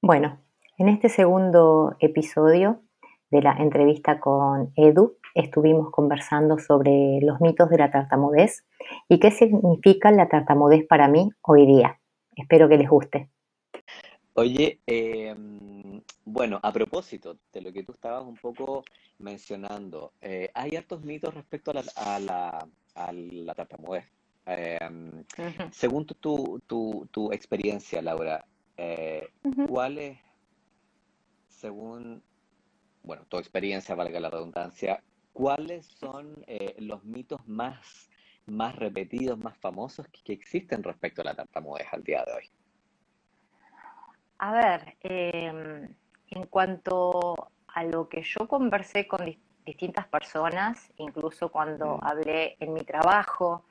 Bueno, en este segundo episodio de la entrevista con Edu estuvimos conversando sobre los mitos de la tartamudez y qué significa la tartamudez para mí hoy día. Espero que les guste. Oye, em, bueno, a propósito de lo que tú estabas un poco mencionando, eh, hay hartos mitos respecto a la, a tartamudez. Em, según tu, tu, experiencia, Laura, eh, ¿cuál es, según, bueno, tu experiencia, valga la redundancia, cuáles son eh, los mitos más, más repetidos, más famosos que, existen respecto a la tartamudez al día de hoy? A ver, em, en cuanto a lo que yo conversé con distintas personas, incluso cuando mm. hablé en mi trabajo,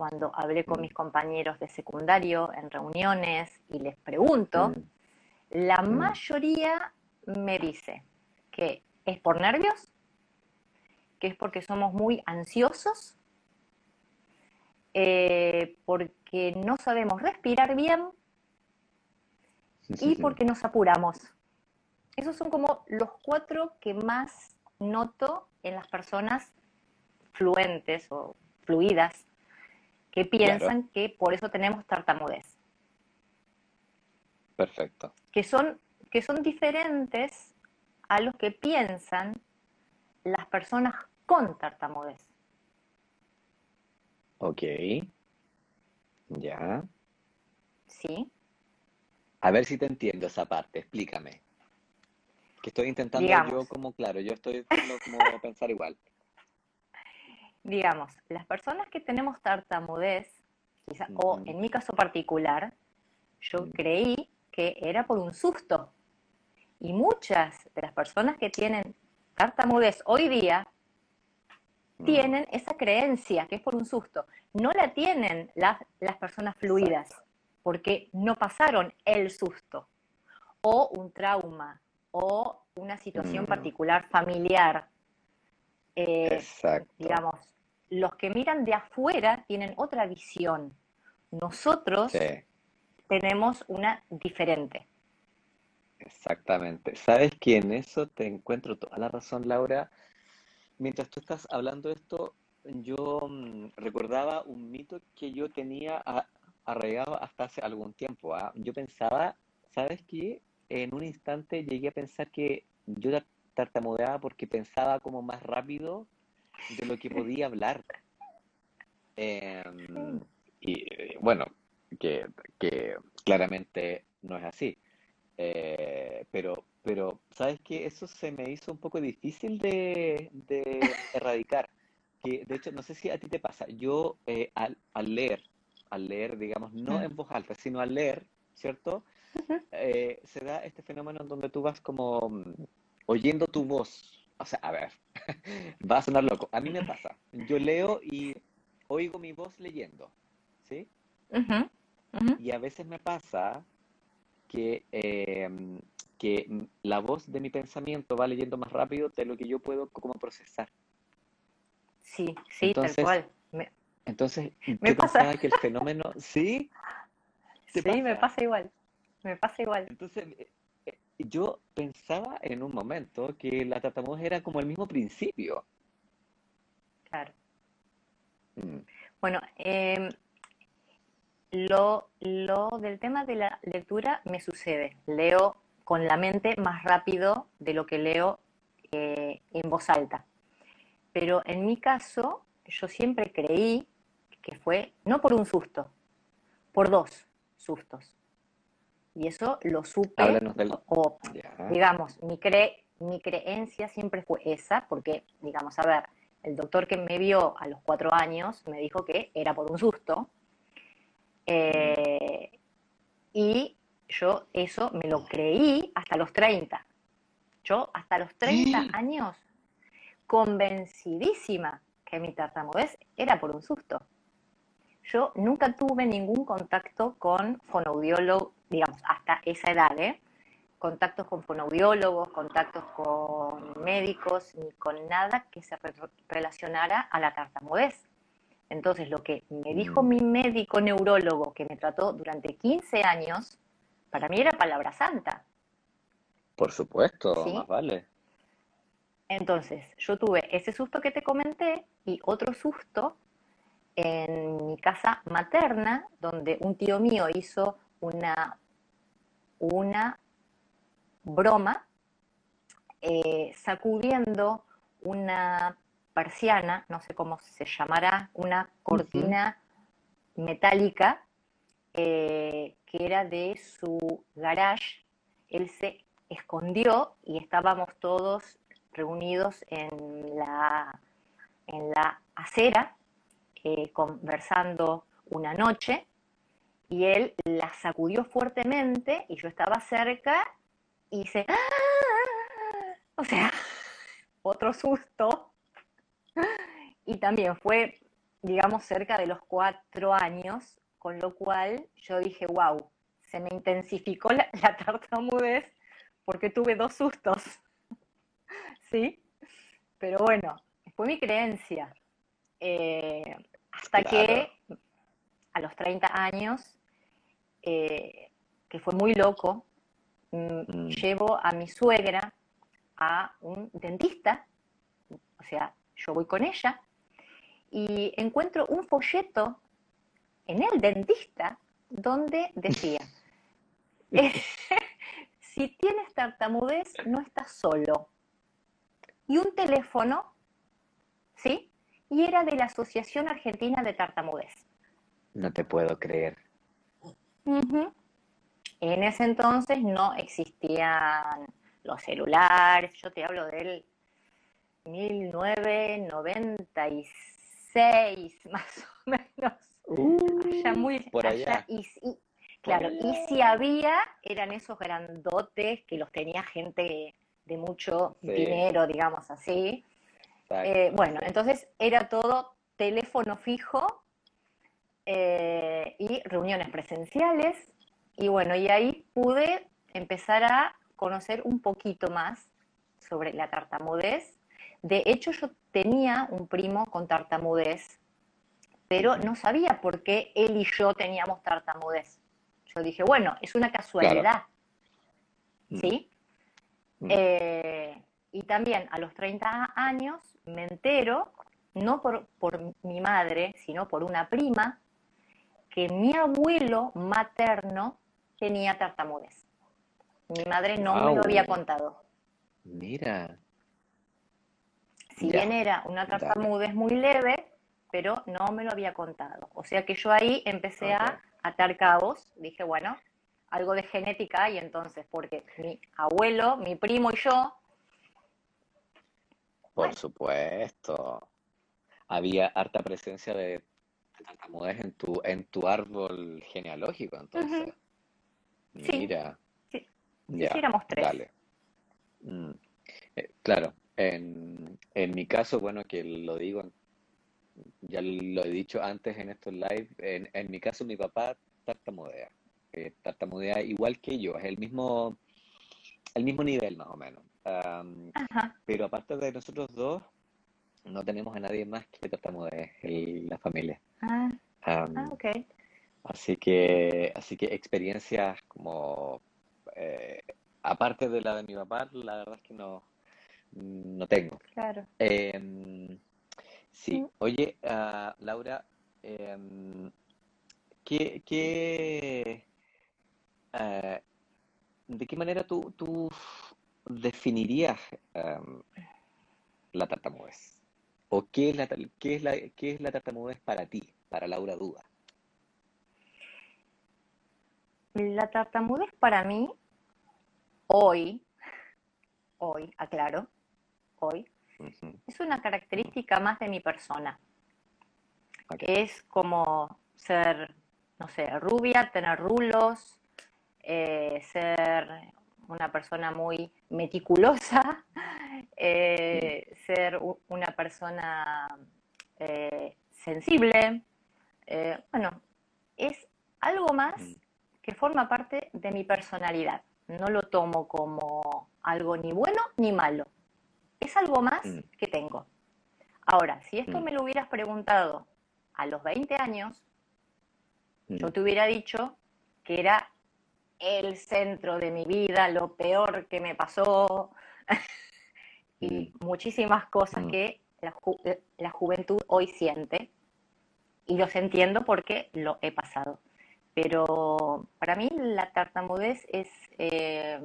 cuando hablé con mm. mis compañeros de secundario en reuniones y les pregunto, mm. la mayoría me dice que es por nervios, que es porque somos muy ansiosos, eh, porque no sabemos respirar bien y porque nos apuramos. Esos son como los cuatro que más noto en las personas fluentes o fluidas que piensan que por eso tenemos tartamudez. Perfecto. Que son, que son diferentes a los que piensan las personas con tartamudez. Ok. Ya. Sí. A ver si te entiendo esa parte, explícame. Que estoy intentando yo como, claro, yo estoy como pensar igual. Digamos, las personas que tenemos tartamudez, o en mi caso particular, yo creí que era por un susto. Y muchas de las personas que tienen tartamudez hoy día tienen esa creencia que es por un susto. No la tienen las, las personas fluidas porque no pasaron el susto o un trauma o una situación particular familiar. Eh. Digamos, los que miran de afuera tienen otra visión. Nosotros tenemos una diferente. Exactamente. ¿Sabes que en eso te encuentro toda la razón, Laura? Mientras tú estás hablando de esto, yo mm, recordaba un mito que yo tenía arraigado hasta hace algún tiempo. ¿ah? Yo pensaba, ¿sabes qué? En un instante llegué a pensar que yo tartamudeaba porque pensaba como más rápido de lo que podía hablar. Em, y bueno, que, claramente no es así. Eh, pero, pero, ¿sabes qué? Eso se me hizo un poco difícil de, erradicar. Que, de hecho, no sé si a ti te pasa. Yo eh, al, al leer al leer, digamos, no en voz alta, sino al leer, ¿cierto? Eh, se da este fenómeno en donde tú vas como mm, oyendo tu voz. O sea, a ver, va a sonar loco. A mí me pasa. Yo leo y oigo mi voz leyendo, ¿sí? Y a veces me pasa que, em, que la voz de mi pensamiento va leyendo más rápido de lo que yo puedo como procesar. Sí, sí, tal cual. Entonces, me pasa que el fenómeno, ¿sí? Sí, me pasa igual, me pasa igual. Entonces, yo pensaba en un momento que la tartamudez era como el mismo principio. Claro. Mm. Bueno, em, lo, lo del tema de la lectura me sucede. Leo con la mente más rápido de lo que leo eh, en voz alta. Pero en mi caso, yo siempre creí que fue no por un susto, por dos sustos. Y eso lo supe, o, digamos, mi, cre, mi creencia siempre fue esa, porque, digamos, a ver, el doctor que me vio a los cuatro años me dijo que era por un susto. Eh, y yo eso me lo creí hasta los 30. Yo hasta los 30 años, convencidísima que mi tartamudez era por un susto. Yo nunca tuve ningún contacto con fonoaudiólogos, digamos, hasta esa edad, ¿eh? Contactos con fonoaudiólogos, contactos con médicos, ni con nada que se relacionara a la tartamudez. Entonces, lo que me dijo mm. mi médico neurólogo, que me trató durante 15 años, para mí era palabra santa. Por supuesto, más vale. Entonces, yo tuve ese susto que te comenté y otro susto en mi casa materna, donde un tío mío hizo una, una broma eh, sacudiendo una persiana, no sé cómo se llamará, una cortina metálica eh, que era de su garage. Él se escondió y estábamos todos reunidos en la, en la acera eh, conversando una noche y él la sacudió fuertemente y yo estaba cerca y se... ¡Ah! O sea, otro susto. Y también fue, digamos, cerca de los cuatro años, con lo cual yo dije, wow, se me intensificó la, la tartamudez porque tuve dos sustos. ¿Sí? Pero bueno, fue mi creencia. Eh, hasta que a los 30 años, eh, que fue muy loco, mm, mm. llevo a mi suegra a un dentista, o sea, yo voy con ella, y encuentro un folleto en el dentista donde decía, si tienes tartamudez, no estás solo. Y un teléfono, ¿sí? Y era de la Asociación Argentina de Tartamudez. No te puedo creer. En ese entonces no existían los celulares, yo te hablo del 1996 más o menos. Uh, muy por allá. Y, claro, y si había, eran esos grandotes que los tenía gente de mucho dinero, digamos así. Eh, bueno, entonces era todo teléfono fijo eh, y reuniones presenciales. Y bueno, y ahí pude empezar a conocer un poquito más sobre la tartamudez. De hecho, yo tenía un primo con tartamudez, pero no sabía por qué él y yo teníamos tartamudez. Yo dije, bueno, es una casualidad. ¿Sí? Mm. Eh, y también a los 30 años me entero, no por, por mi madre, sino por una prima, que mi abuelo materno tenía tartamudez. Mi madre no me lo había contado. Mira. Si bien era una tartamudez muy leve, pero no me lo había contado. O sea que yo ahí empecé a atar cabos. Dije, bueno, algo de genética y entonces, porque mi abuelo, mi primo y yo. Por supuesto. Había harta presencia de tartamudez en tu, en tu árbol genealógico, entonces. Mira. Ya, tres. Mm, eh, claro, en, mi caso, bueno, que lo digo, ya lo he dicho antes en estos live, en, mi caso mi papá tartamudea, eh, tartamudea igual que yo, es el mismo, el mismo nivel más o menos. pero aparte de nosotros dos, no tenemos a nadie más que tartamudee en la familia. Ah, ah ok. Así que, así que experiencias como eh, aparte de la de mi papá, la verdad es que no, no tengo. Claro. Em, sí, mm. oye, uh, Laura, eh, ¿qué, qué uh, ¿de qué manera tú, tú definirías um, la tartamudez? ¿O qué es la, qué es la, qué es la tartamudez para ti, para Laura Duda? La tartamudez para mí hoy, hoy, aclaro, hoy, es una característica más de mi persona. Es como ser, no sé, rubia, tener rulos, eh, ser una persona muy meticulosa, eh, ser una persona eh, sensible. bueno, es algo más que forma parte de mi personalidad no lo tomo como algo ni bueno ni malo. Es algo más mm. que tengo. Ahora, si esto mm. me lo hubieras preguntado a los 20 años, yo mm. te hubiera dicho que era el centro de mi vida, lo peor que me pasó y muchísimas cosas mm. que la, juventud hoy siente y los entiendo porque lo he pasado. Pero para mí la tartamudez es eh,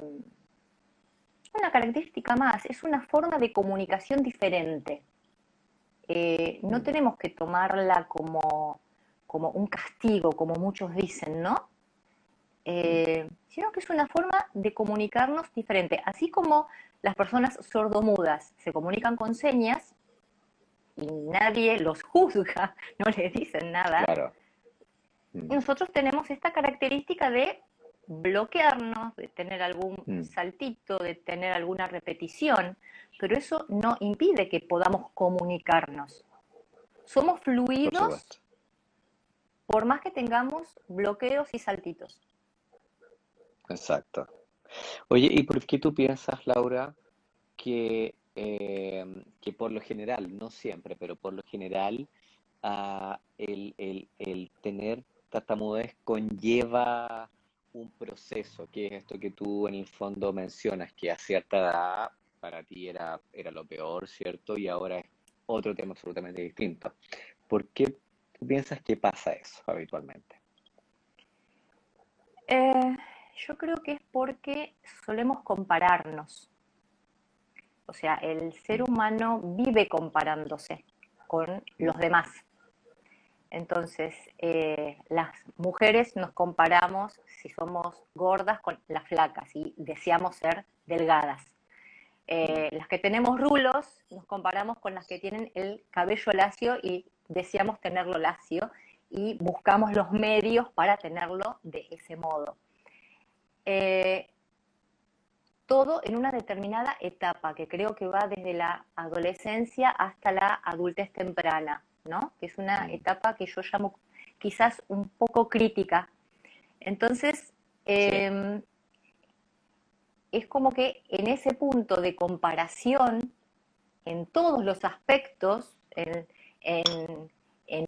una característica más, es una forma de comunicación diferente. Eh, no mm. tenemos que tomarla como, como un castigo, como muchos dicen, ¿no? Eh, sino que es una forma de comunicarnos diferente. Así como las personas sordomudas se comunican con señas y nadie los juzga, no les dicen nada. Mm. Nosotros tenemos esta característica de bloquearnos, de tener algún mm. saltito, de tener alguna repetición, pero eso no impide que podamos comunicarnos. Somos fluidos por más que tengamos bloqueos y saltitos. Exacto. Oye, ¿y por qué tú piensas, Laura, que, eh, que por lo general, no siempre, pero por lo general, ah, el, el, el tener tartamudez conlleva un proceso, que es esto que tú en el fondo mencionas, que a cierta edad para ti era, era lo peor, ¿cierto? Y ahora es otro tema absolutamente distinto. ¿Por qué tú piensas que pasa eso habitualmente? Eh, yo creo que es porque solemos compararnos. O sea, el ser humano vive comparándose con los demás. Entonces, eh, las mujeres nos comparamos si somos gordas con las flacas y deseamos ser delgadas. Eh, las que tenemos rulos nos comparamos con las que tienen el cabello lacio y deseamos tenerlo lacio y buscamos los medios para tenerlo de ese modo. Eh, todo en una determinada etapa, que creo que va desde la adolescencia hasta la adultez temprana. ¿no? Que es una etapa que yo llamo quizás un poco crítica. Entonces, em, es como que en ese punto de comparación, en todos los aspectos, en,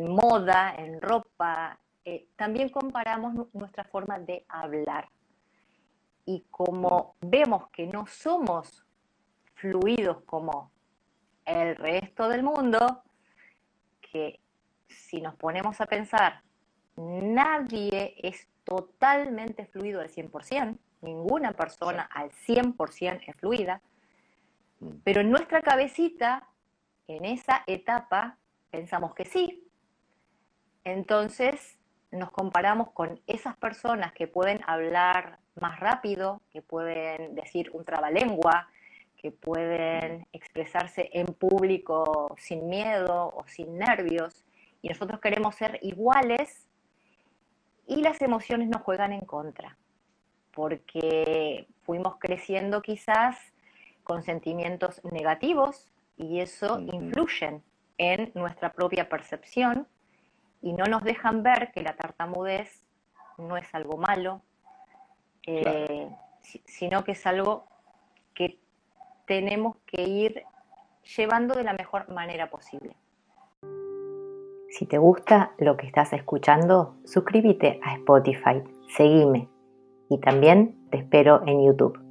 moda, en ropa, eh, también comparamos nuestra forma de hablar. Y como vemos que no somos fluidos como el resto del mundo, que si nos ponemos a pensar, nadie es totalmente fluido al 100%, ninguna persona al 100% es fluida, mm. pero en nuestra cabecita, en esa etapa, pensamos que sí. Entonces nos comparamos con esas personas que pueden hablar más rápido, que pueden decir un trabalengua, que pueden expresarse en público sin miedo o sin nervios, y nosotros queremos ser iguales y las emociones nos juegan en contra, porque fuimos creciendo quizás con sentimientos negativos y eso influye en nuestra propia percepción y no nos dejan ver que la tartamudez no es algo malo, eh, sino que es algo que tenemos que ir llevando de la mejor manera posible. Si te gusta lo que estás escuchando, suscríbete a Spotify, seguime y también te espero en YouTube.